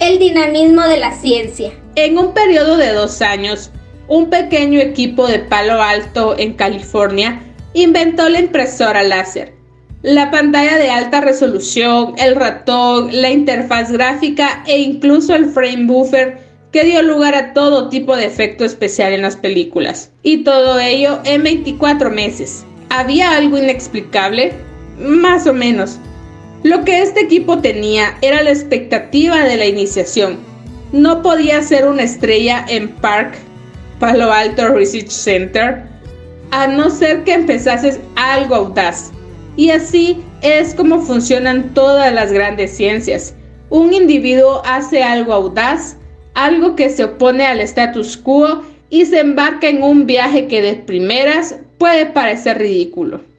El dinamismo de la ciencia. En un periodo de dos años, un pequeño equipo de Palo Alto, en California, inventó la impresora láser. La pantalla de alta resolución, el ratón, la interfaz gráfica e incluso el frame buffer que dio lugar a todo tipo de efecto especial en las películas. Y todo ello en 24 meses. ¿Había algo inexplicable? Más o menos. Lo que este equipo tenía era la expectativa de la iniciación. No podía ser una estrella en Park Palo Alto Research Center a no ser que empezases algo audaz. Y así es como funcionan todas las grandes ciencias. Un individuo hace algo audaz, algo que se opone al status quo y se embarca en un viaje que de primeras puede parecer ridículo.